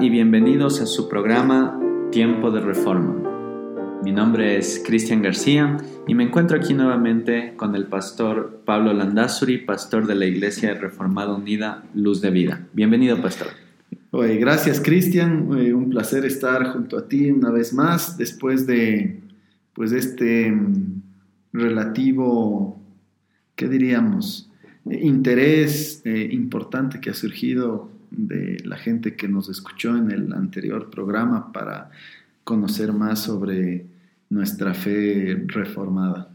Y bienvenidos a su programa Tiempo de Reforma. Mi nombre es Cristian García y me encuentro aquí nuevamente con el pastor Pablo Landazuri, pastor de la Iglesia Reformada Unida Luz de Vida. Bienvenido, pastor. Gracias, Cristian. Un placer estar junto a ti una vez más después de pues este mm, relativo, ¿qué diríamos? Interés eh, importante que ha surgido de la gente que nos escuchó en el anterior programa para conocer más sobre nuestra fe reformada.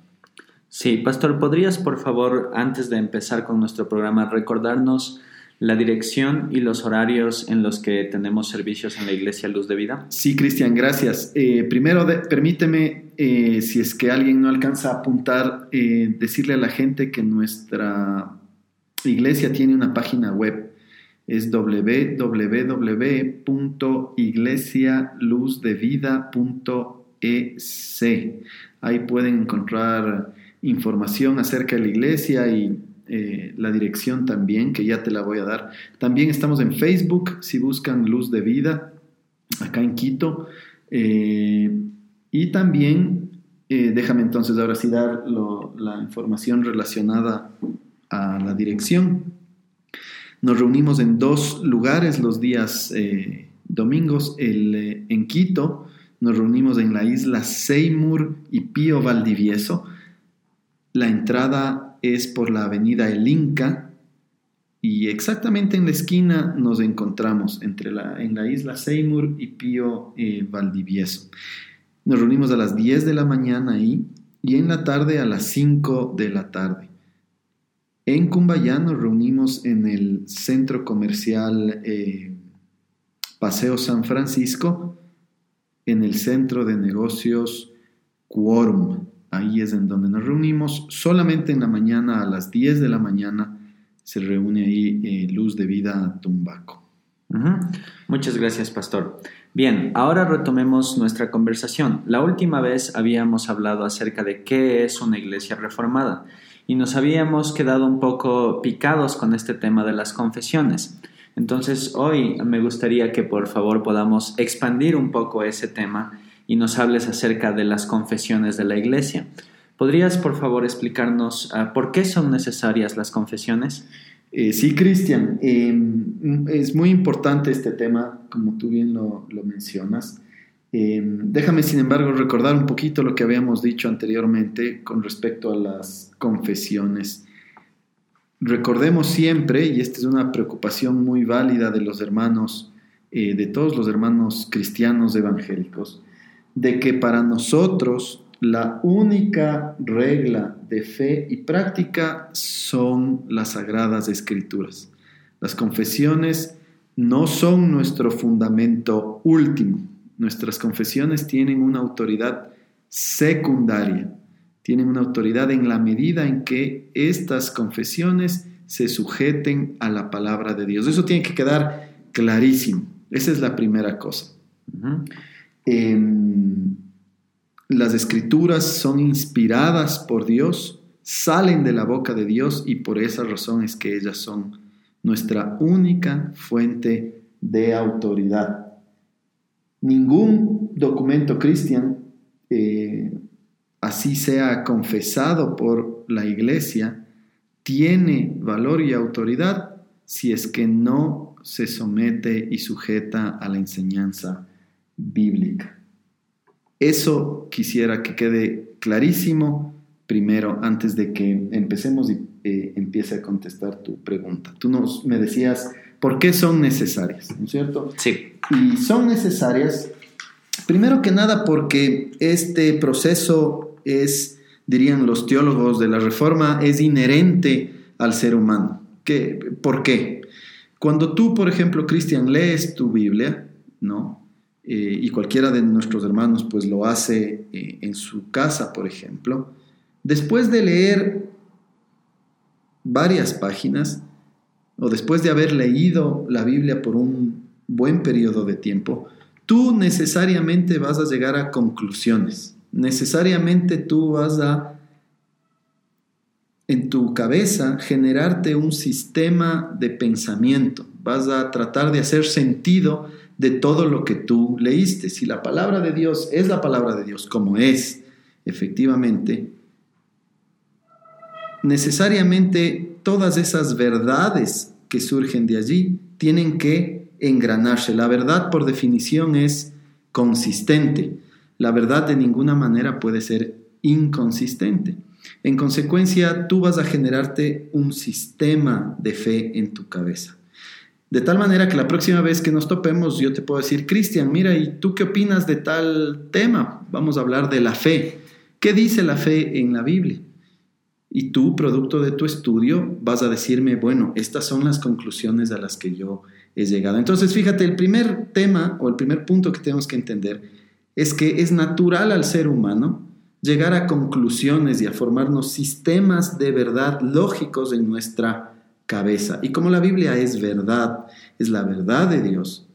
Sí, Pastor, ¿podrías por favor, antes de empezar con nuestro programa, recordarnos la dirección y los horarios en los que tenemos servicios en la Iglesia Luz de Vida? Sí, Cristian, gracias. Eh, primero, permíteme, eh, si es que alguien no alcanza a apuntar, eh, decirle a la gente que nuestra iglesia tiene una página web es www.iglesialuzdevida.ec. Ahí pueden encontrar información acerca de la iglesia y eh, la dirección también, que ya te la voy a dar. También estamos en Facebook, si buscan Luz de Vida, acá en Quito. Eh, y también, eh, déjame entonces ahora sí dar la información relacionada a la dirección. Nos reunimos en dos lugares los días eh, domingos. Eh, en Quito nos reunimos en la isla Seymour y Pío Valdivieso. La entrada es por la avenida El Inca y exactamente en la esquina nos encontramos entre la, en la isla Seymour y Pío eh, Valdivieso. Nos reunimos a las 10 de la mañana ahí y en la tarde a las 5 de la tarde. En Cumbayá nos reunimos en el centro comercial eh, Paseo San Francisco, en el centro de negocios Quorum. Ahí es en donde nos reunimos. Solamente en la mañana, a las 10 de la mañana, se reúne ahí eh, Luz de Vida Tumbaco. Muchas gracias, Pastor. Bien, ahora retomemos nuestra conversación. La última vez habíamos hablado acerca de qué es una iglesia reformada y nos habíamos quedado un poco picados con este tema de las confesiones. Entonces hoy me gustaría que por favor podamos expandir un poco ese tema y nos hables acerca de las confesiones de la Iglesia. ¿Podrías por favor explicarnos ah, por qué son necesarias las confesiones? Eh, sí, Cristian, em, es muy importante este tema, como tú bien lo mencionas. Em, déjame, sin embargo, recordar un poquito lo que habíamos dicho anteriormente con respecto a las confesiones. Recordemos siempre, y esta es una preocupación muy válida de los hermanos, eh, de todos los hermanos cristianos evangélicos, de que para nosotros la única regla de fe y práctica son las sagradas escrituras. Las confesiones no son nuestro fundamento último Nuestras confesiones tienen una autoridad secundaria, tienen una autoridad en la medida en que estas confesiones se sujeten a la palabra de Dios. Eso tiene que quedar clarísimo. Esa es la primera cosa. Em, las escrituras son inspiradas por Dios, salen de la boca de Dios y por esa razón es que ellas son nuestra única fuente de autoridad ningún documento cristiano, eh, así sea confesado por la iglesia, tiene valor y autoridad si es que no se somete y sujeta a la enseñanza bíblica. Eso quisiera que quede clarísimo primero antes de que empecemos y eh, empiece a contestar tu pregunta. Tú nos, me decías, ¿por qué son necesarias? ¿No es cierto? Sí. Y son necesarias, primero que nada, porque este proceso es, dirían los teólogos de la Reforma, es inherente al ser humano. ¿Qué, ¿Por qué? Cuando tú, por ejemplo, Cristian, lees tu Biblia, ¿no? Eh, y cualquiera de nuestros hermanos pues lo hace eh, en su casa, por ejemplo, después de leer varias páginas, o después de haber leído la Biblia por un buen periodo de tiempo, tú necesariamente vas a llegar a conclusiones, necesariamente tú vas a en tu cabeza generarte un sistema de pensamiento. Vas a tratar de hacer sentido de todo lo que tú leíste. Si la palabra de Dios es la palabra de Dios, como es, efectivamente, necesariamente todas esas verdades que surgen de allí tienen que engranarse. La verdad, por definición, es consistente. La verdad de ninguna manera puede ser inconsistente. En consecuencia, tú vas a generarte un sistema de fe en tu cabeza. De tal manera que la próxima vez que nos topemos, yo te puedo decir, Cristian, mira, ¿y tú qué opinas de tal tema? Vamos a hablar de la fe. ¿Qué dice la fe en la Biblia? Y tú, producto de tu estudio, vas a decirme, bueno, estas son las conclusiones a las que yo he llegado. Entonces, fíjate, el primer tema o el primer punto que tenemos que entender es que es natural al ser humano llegar a conclusiones y a formarnos sistemas de verdad lógicos en nuestra cabeza. Y como la Biblia es verdad, es la verdad de Dios,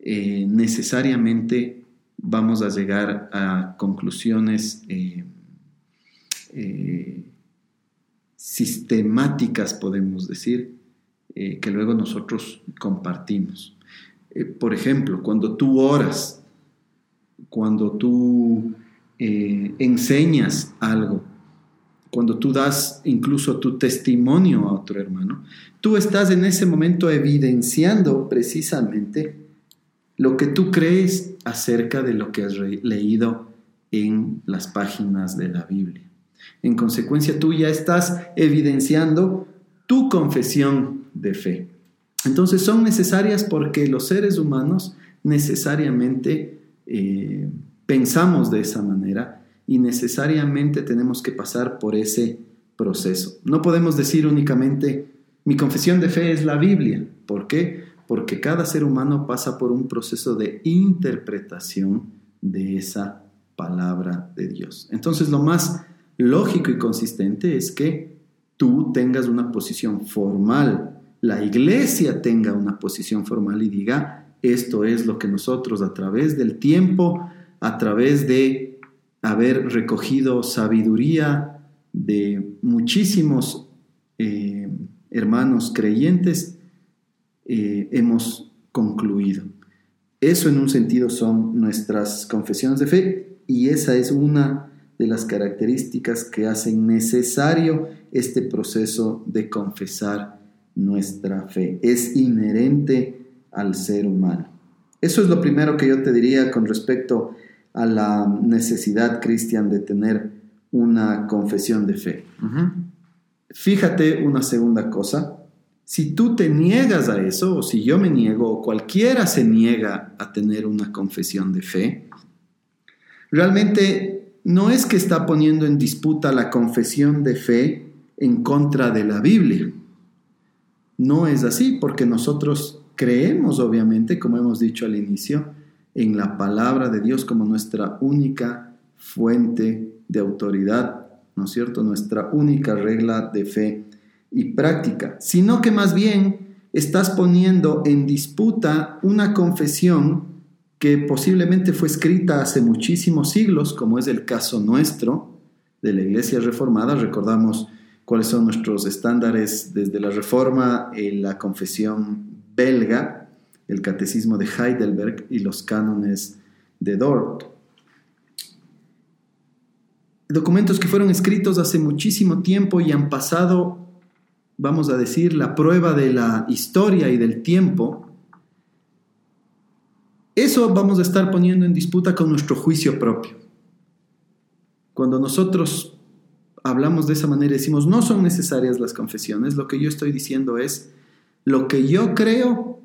eh, necesariamente vamos a llegar a conclusiones eh, eh, sistemáticas, podemos decir, que luego nosotros compartimos. por ejemplo, cuando tú oras, cuando tú eh, enseñas algo, cuando tú das incluso tu testimonio a otro hermano, tú estás en ese momento evidenciando precisamente lo que tú crees acerca de lo que has leído en las páginas de la Biblia. En consecuencia, tú ya estás evidenciando tu confesión de fe. Entonces son necesarias porque los seres humanos necesariamente eh, pensamos de esa manera y necesariamente tenemos que pasar por ese proceso. No podemos decir únicamente, mi confesión de fe es la Biblia. ¿Por qué? Porque cada ser humano pasa por un proceso de interpretación de esa palabra de Dios. Entonces lo más lógico y consistente es que tú tengas una posición formal, la iglesia tenga una posición formal y diga, esto es lo que nosotros a través del tiempo a través de haber recogido sabiduría de muchísimos eh, hermanos creyentes, eh, hemos concluido. Eso en un sentido son nuestras confesiones de fe y esa es una de las características que hacen necesario este proceso de confesar nuestra fe. Es inherente al ser humano. Eso es lo primero que yo te diría con respecto a la necesidad, Cristian, de tener una confesión de fe. Fíjate una segunda cosa. Si tú te niegas a eso, o si yo me niego, o cualquiera se niega a tener una confesión de fe, realmente no es que está poniendo en disputa la confesión de fe en contra de la Biblia. No es así, porque nosotros creemos, obviamente, como hemos dicho al inicio, en la palabra de Dios como nuestra única fuente de autoridad, ¿no es cierto? Nuestra única regla de fe y práctica, sino que más bien estás poniendo en disputa una confesión que posiblemente fue escrita hace muchísimos siglos, como es el caso nuestro de la Iglesia Reformada. Recordamos cuáles son nuestros estándares desde la Reforma, en la confesión belga, el Catecismo de Heidelberg y los cánones de Dort. Documentos que fueron escritos hace muchísimo tiempo y han pasado, vamos a decir, la prueba de la historia y del tiempo. Eso vamos a estar poniendo en disputa con nuestro juicio propio. Cuando nosotros hablamos de esa manera y decimos, no son necesarias las confesiones, lo que yo estoy diciendo es, lo que yo creo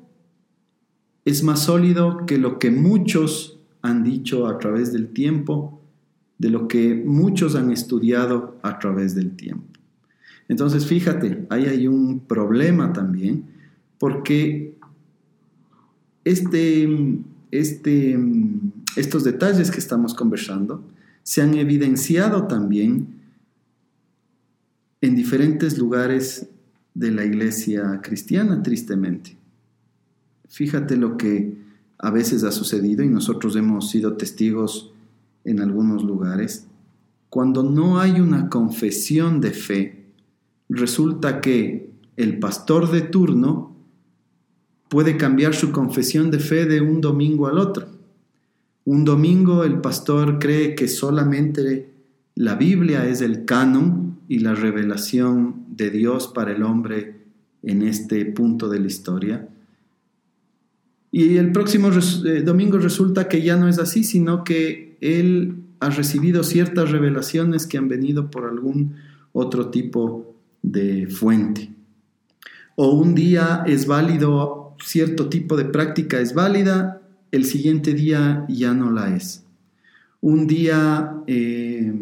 es más sólido que lo que muchos han dicho a través del tiempo, de lo que muchos han estudiado a través del tiempo. Entonces, fíjate, ahí hay un problema también, porque este, este, estos detalles que estamos conversando se han evidenciado también en diferentes lugares de la iglesia cristiana, tristemente. Fíjate lo que a veces ha sucedido y nosotros hemos sido testigos en algunos lugares. Cuando no hay una confesión de fe, resulta que el pastor de turno puede cambiar su confesión de fe de un domingo al otro. Un domingo el pastor cree que solamente la Biblia es el canon y la revelación de Dios para el hombre en este punto de la historia. Y el próximo eh, domingo resulta que ya no es así, sino que él ha recibido ciertas revelaciones que han venido por algún otro tipo de fuente. O un día es válido, cierto tipo de práctica es válida, el siguiente día ya no la es. Un día eh,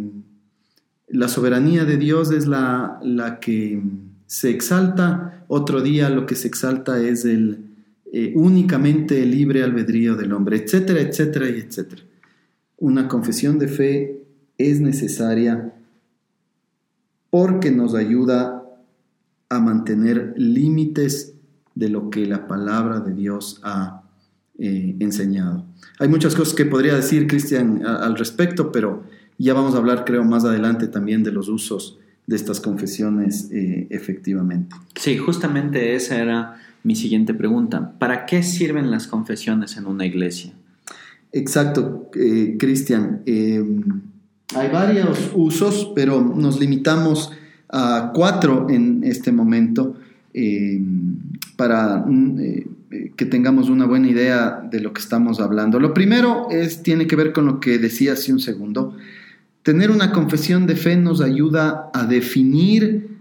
la soberanía de Dios es la, la, que se exalta, otro día lo que se exalta es el eh, únicamente el libre albedrío del hombre, etcétera, etcétera y etcétera. Una confesión de fe es necesaria porque nos ayuda a mantener límites de lo que la palabra de Dios ha eh, enseñado. Hay muchas cosas que podría decir Cristian al respecto, pero ya vamos a hablar, creo, más adelante también de los usos de estas confesiones eh, efectivamente. Sí, justamente esa era mi siguiente pregunta. ¿Para qué sirven las confesiones en una iglesia? Exacto, eh, Cristian. Em, hay varios usos, pero nos limitamos a cuatro en este momento em, para mm, eh, que tengamos una buena idea de lo que estamos hablando. Lo primero es, tiene que ver con lo que decía hace un segundo. Tener una confesión de fe nos ayuda a definir,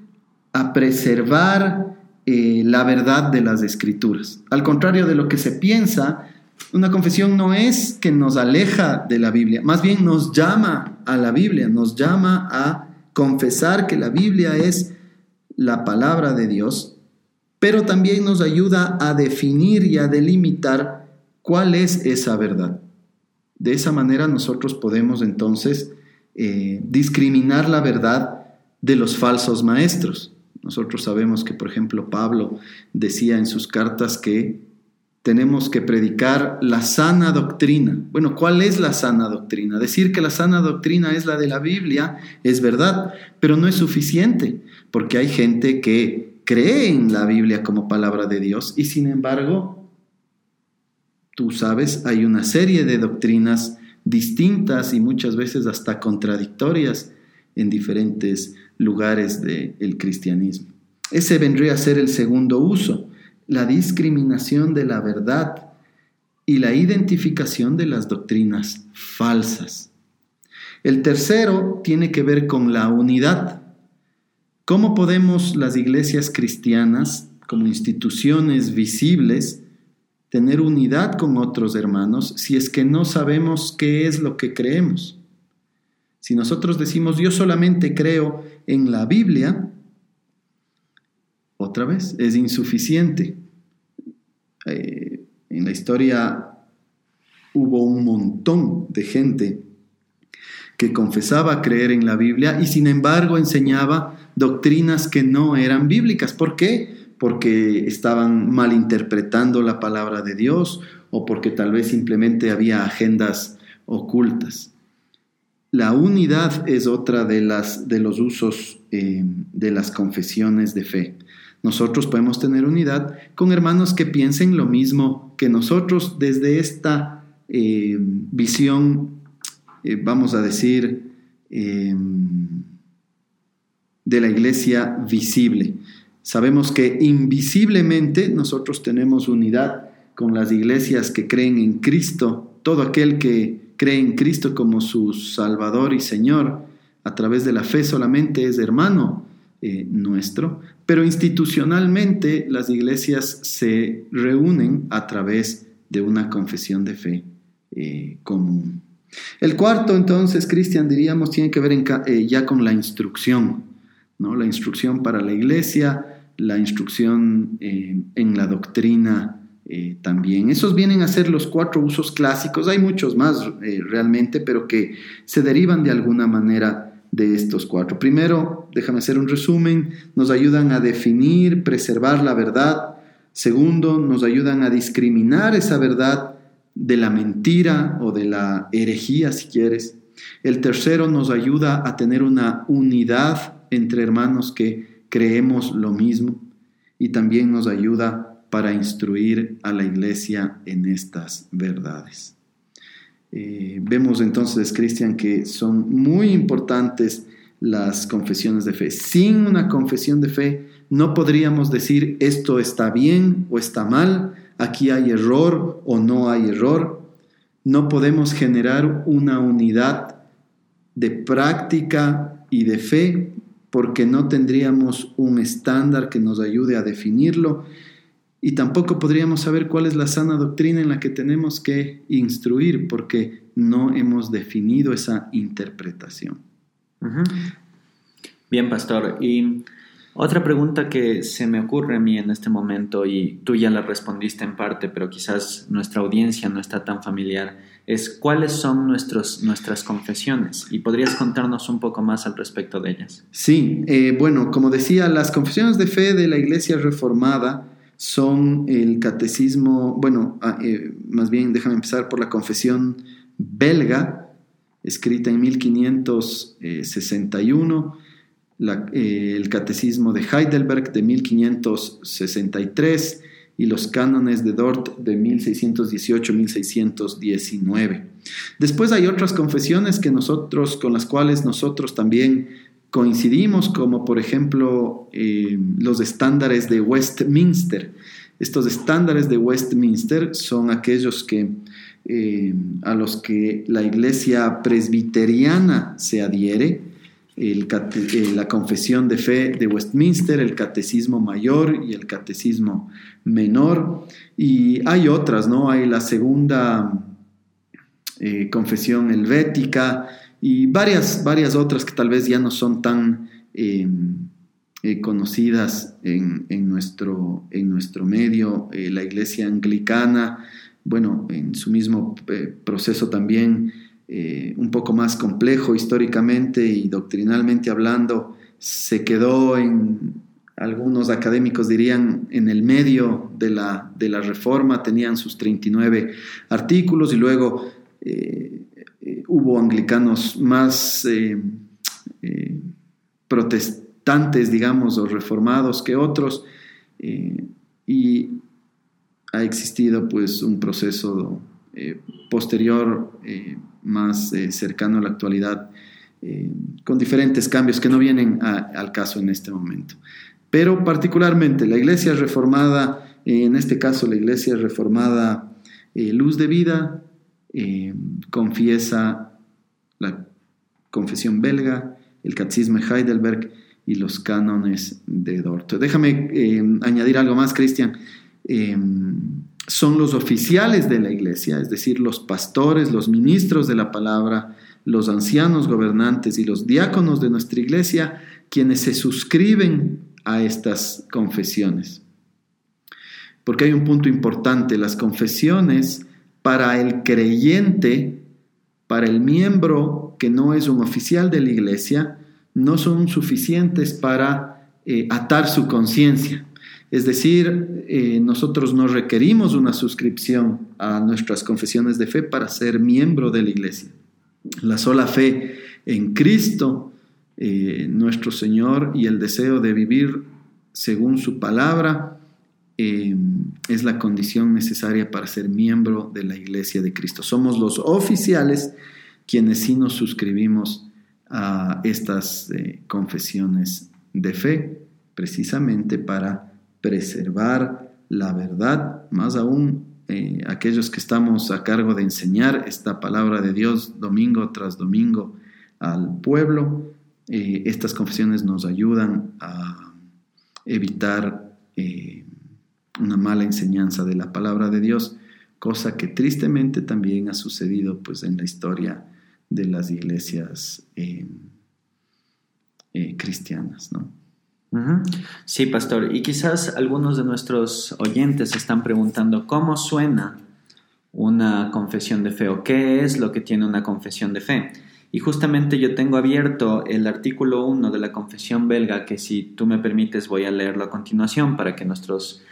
a preservar eh, la verdad de las escrituras. Al contrario de lo que se piensa, una confesión no es que nos aleja de la Biblia, más bien nos llama a la Biblia, nos llama a confesar que la Biblia es la palabra de Dios, pero también nos ayuda a definir y a delimitar cuál es esa verdad. De esa manera nosotros podemos entonces eh, discriminar la verdad de los falsos maestros. Nosotros sabemos que, por ejemplo, Pablo decía en sus cartas que tenemos que predicar la sana doctrina. Bueno, ¿cuál es la sana doctrina? Decir que la sana doctrina es la de la Biblia es verdad, pero no es suficiente, porque hay gente que cree en la Biblia como palabra de Dios y sin embargo, tú sabes, hay una serie de doctrinas distintas y muchas veces hasta contradictorias en diferentes lugares del cristianismo. Ese vendría a ser el segundo uso la discriminación de la verdad y la identificación de las doctrinas falsas. El tercero tiene que ver con la unidad. ¿Cómo podemos las iglesias cristianas, como instituciones visibles, tener unidad con otros hermanos si es que no sabemos qué es lo que creemos? Si nosotros decimos yo solamente creo en la Biblia, otra vez, es insuficiente. Eh, en la historia hubo un montón de gente que confesaba creer en la Biblia y sin embargo enseñaba doctrinas que no eran bíblicas. ¿Por qué? Porque estaban malinterpretando la palabra de Dios o porque tal vez simplemente había agendas ocultas. La unidad es otra de, las, de los usos eh, de las confesiones de fe. Nosotros podemos tener unidad con hermanos que piensen lo mismo que nosotros desde esta eh, visión, eh, vamos a decir, de la iglesia visible. Sabemos que invisiblemente nosotros tenemos unidad con las iglesias que creen en Cristo, todo aquel que cree en Cristo como su Salvador y Señor, a través de la fe solamente es hermano eh, nuestro, pero institucionalmente las iglesias se reúnen a través de una confesión de fe eh, común. El cuarto, entonces, Cristian, diríamos, tiene que ver eh, ya con la instrucción, ¿no? la instrucción para la iglesia, la instrucción en la doctrina también. Esos vienen a ser los cuatro usos clásicos, hay muchos más realmente, pero que se derivan de alguna manera de estos cuatro. Primero, déjame hacer un resumen, nos ayudan a definir, preservar la verdad. Segundo, nos ayudan a discriminar esa verdad de la mentira o de la herejía, si quieres. El tercero nos ayuda a tener una unidad entre hermanos que creemos lo mismo y también nos ayuda para instruir a la iglesia en estas verdades. Eh, vemos entonces, Cristian, que son muy importantes las confesiones de fe. Sin una confesión de fe no podríamos decir esto está bien o está mal, aquí hay error o no hay error. No podemos generar una unidad de práctica y de fe porque no tendríamos un estándar que nos ayude a definirlo y tampoco podríamos saber cuál es la sana doctrina en la que tenemos que instruir porque no hemos definido esa interpretación. Bien, pastor. Y otra pregunta que se me ocurre a mí en este momento, y tú ya la respondiste en parte, pero quizás nuestra audiencia no está tan familiar, es cuáles son nuestros, nuestras confesiones. ¿Y podrías contarnos un poco más al respecto de ellas? Sí, eh, bueno, como decía, las confesiones de fe de la Iglesia Reformada son el catecismo, bueno, ah, eh, más bien déjame empezar por la confesión belga, escrita en 1561, eh, el catecismo de Heidelberg de 1563 y los cánones de Dort de 1618-1619. Después hay otras confesiones que nosotros, con las cuales nosotros también coincidimos, como por ejemplo eh, los estándares de Westminster. Estos estándares de Westminster son aquellos que, eh, a los que la iglesia presbiteriana se adhiere, eh, la confesión de fe de Westminster, el catecismo mayor y el catecismo menor. Y hay otras, ¿no? Hay la segunda confesión helvética, y varias, varias otras que tal vez ya no son tan eh, eh, conocidas en, nuestro, en nuestro medio. Eh, la iglesia anglicana, bueno, en su mismo proceso también un poco más complejo históricamente y doctrinalmente hablando, se quedó en, algunos académicos dirían, en el medio de la, de la reforma, tenían sus 39 artículos y luego hubo anglicanos más eh, eh, protestantes, digamos, o reformados que otros, eh, y ha existido pues un proceso posterior más cercano a la actualidad, con diferentes cambios que no vienen al caso en este momento. Pero particularmente la iglesia reformada, en este caso la iglesia reformada Luz de Vida, confiesa la confesión belga, el catecismo de Heidelberg y los cánones de Dort. Déjame eh, añadir algo más, Cristian. Son los oficiales de la iglesia, es decir, los pastores, los ministros de la palabra, los ancianos gobernantes y los diáconos de nuestra iglesia, quienes se suscriben a estas confesiones. Porque hay un punto importante, las confesiones para el creyente para el miembro que no es un oficial de la iglesia, no son suficientes para eh, atar su conciencia. Es decir, eh, nosotros no requerimos una suscripción a nuestras confesiones de fe para ser miembro de la iglesia. La sola fe en Cristo, eh, nuestro Señor, y el deseo de vivir según su palabra, es la condición necesaria para ser miembro de la iglesia de Cristo. Somos los oficiales quienes sí nos suscribimos a estas eh, confesiones de fe, precisamente para preservar la verdad, más aún eh, aquellos que estamos a cargo de enseñar esta palabra de Dios domingo tras domingo al pueblo. Eh, estas confesiones nos ayudan a evitar una mala enseñanza de la palabra de Dios, cosa que tristemente también ha sucedido pues en la historia de las iglesias eh, eh, cristianas, ¿no? Sí, pastor. Y quizás algunos de nuestros oyentes están preguntando cómo suena una confesión de fe o qué es lo que tiene una confesión de fe. Y justamente yo tengo abierto el artículo 1 de la confesión belga que si tú me permites voy a leerlo a continuación para que nuestros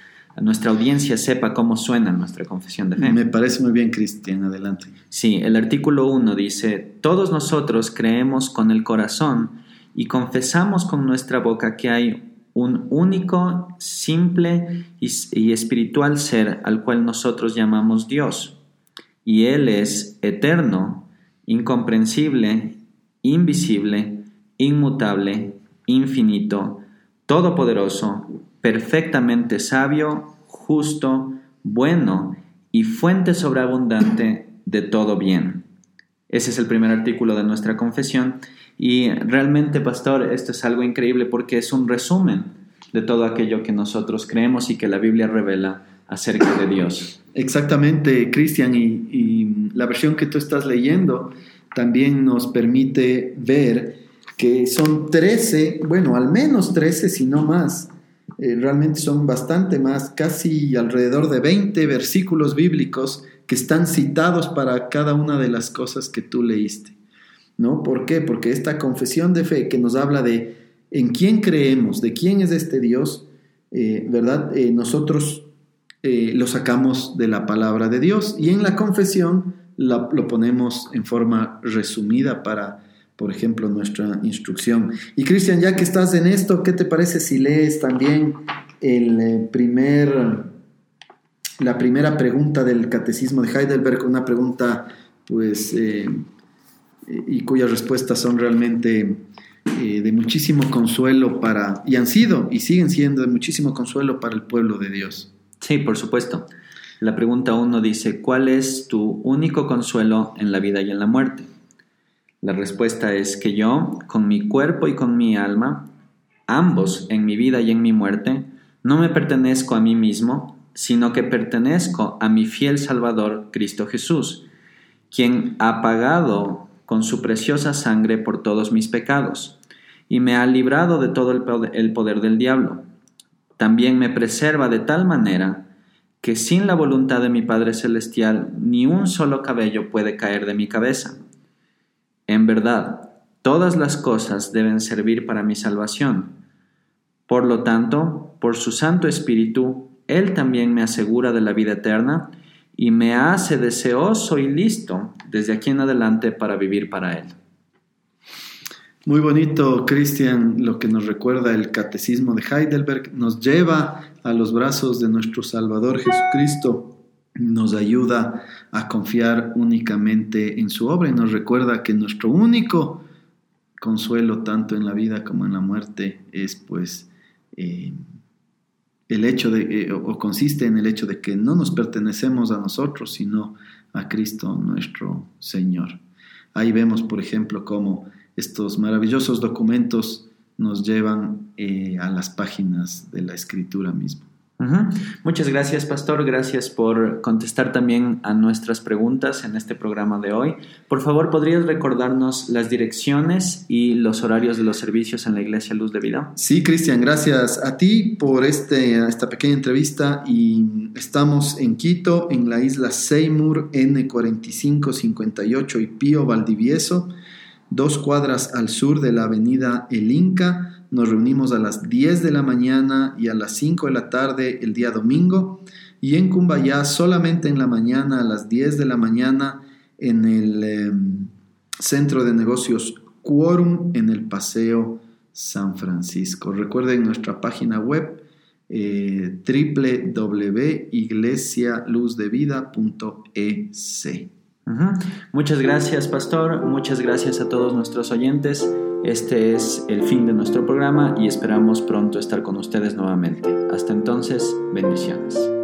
nuestra audiencia sepa cómo suena nuestra confesión de fe. Me parece muy bien, Cristian, adelante. Sí, el artículo 1 dice, todos nosotros creemos con el corazón y confesamos con nuestra boca que hay un único, simple y, espiritual ser al cual nosotros llamamos Dios. Y Él es eterno, incomprensible, invisible, inmutable, infinito, todopoderoso, perfectamente sabio, justo, bueno y fuente sobreabundante de todo bien. Ese es el primer artículo de nuestra confesión y realmente, pastor, esto es algo increíble porque es un resumen de todo aquello que nosotros creemos y que la Biblia revela acerca de Dios. Exactamente, Cristian, y, la versión que tú estás leyendo también nos permite ver que son 13, bueno, al menos 13, si no más, eh, realmente son bastante más, casi alrededor de 20 versículos bíblicos que están citados para cada una de las cosas que tú leíste. ¿No? ¿Por qué? Porque esta confesión de fe que nos habla de en quién creemos, de quién es este Dios, eh, ¿verdad? Eh, nosotros eh, lo sacamos de la palabra de Dios y en la confesión lo ponemos en forma resumida para, por ejemplo, nuestra instrucción. Y Cristian, ya que estás en esto, ¿qué te parece si lees también el primer, la primera pregunta del Catecismo de Heidelberg, una pregunta pues y cuyas respuestas son realmente eh, de muchísimo consuelo para, y han sido y siguen siendo de muchísimo consuelo para el pueblo de Dios. Sí, por supuesto. La pregunta uno dice, ¿cuál es tu único consuelo en la vida y en la muerte? La respuesta es que yo, con mi cuerpo y con mi alma, ambos en mi vida y en mi muerte, no me pertenezco a mí mismo, sino que pertenezco a mi fiel Salvador, Cristo Jesús, quien ha pagado con su preciosa sangre por todos mis pecados, y me ha librado de todo el poder del diablo. También me preserva de tal manera que sin la voluntad de mi Padre Celestial ni un solo cabello puede caer de mi cabeza. En verdad, todas las cosas deben servir para mi salvación. Por lo tanto, por su Santo Espíritu, Él también me asegura de la vida eterna y me hace deseoso y listo desde aquí en adelante para vivir para Él. Muy bonito, Cristian, lo que nos recuerda el Catecismo de Heidelberg, nos lleva a los brazos de nuestro Salvador Jesucristo, nos ayuda a confiar únicamente en su obra y nos recuerda que nuestro único consuelo, tanto en la vida como en la muerte, es pues eh, el hecho de, eh, o consiste en el hecho de que no nos pertenecemos a nosotros, sino a Cristo nuestro Señor. Ahí vemos, por ejemplo, cómo estos maravillosos documentos nos llevan eh, a las páginas de la Escritura misma. Muchas gracias, Pastor. Gracias por contestar también a nuestras preguntas en este programa de hoy. Por favor, ¿podrías recordarnos las direcciones y los horarios de los servicios en la Iglesia Luz de Vida? Sí, Cristian, gracias a ti por este, esta pequeña entrevista. Y estamos en Quito, en la isla Seymour, N4558 y Pío Valdivieso, dos cuadras al sur de la avenida El Inca nos reunimos a las 10 de la mañana y a las 5 de la tarde el día domingo. Y en Cumbayá solamente en la mañana a las 10 de la mañana en el em, centro de negocios Quorum en el Paseo San Francisco. Recuerden nuestra página web eh, www.iglesialuzdevida.ec. Muchas gracias, pastor. Muchas gracias a todos nuestros oyentes. Este es el fin de nuestro programa y esperamos pronto estar con ustedes nuevamente. Hasta entonces, bendiciones.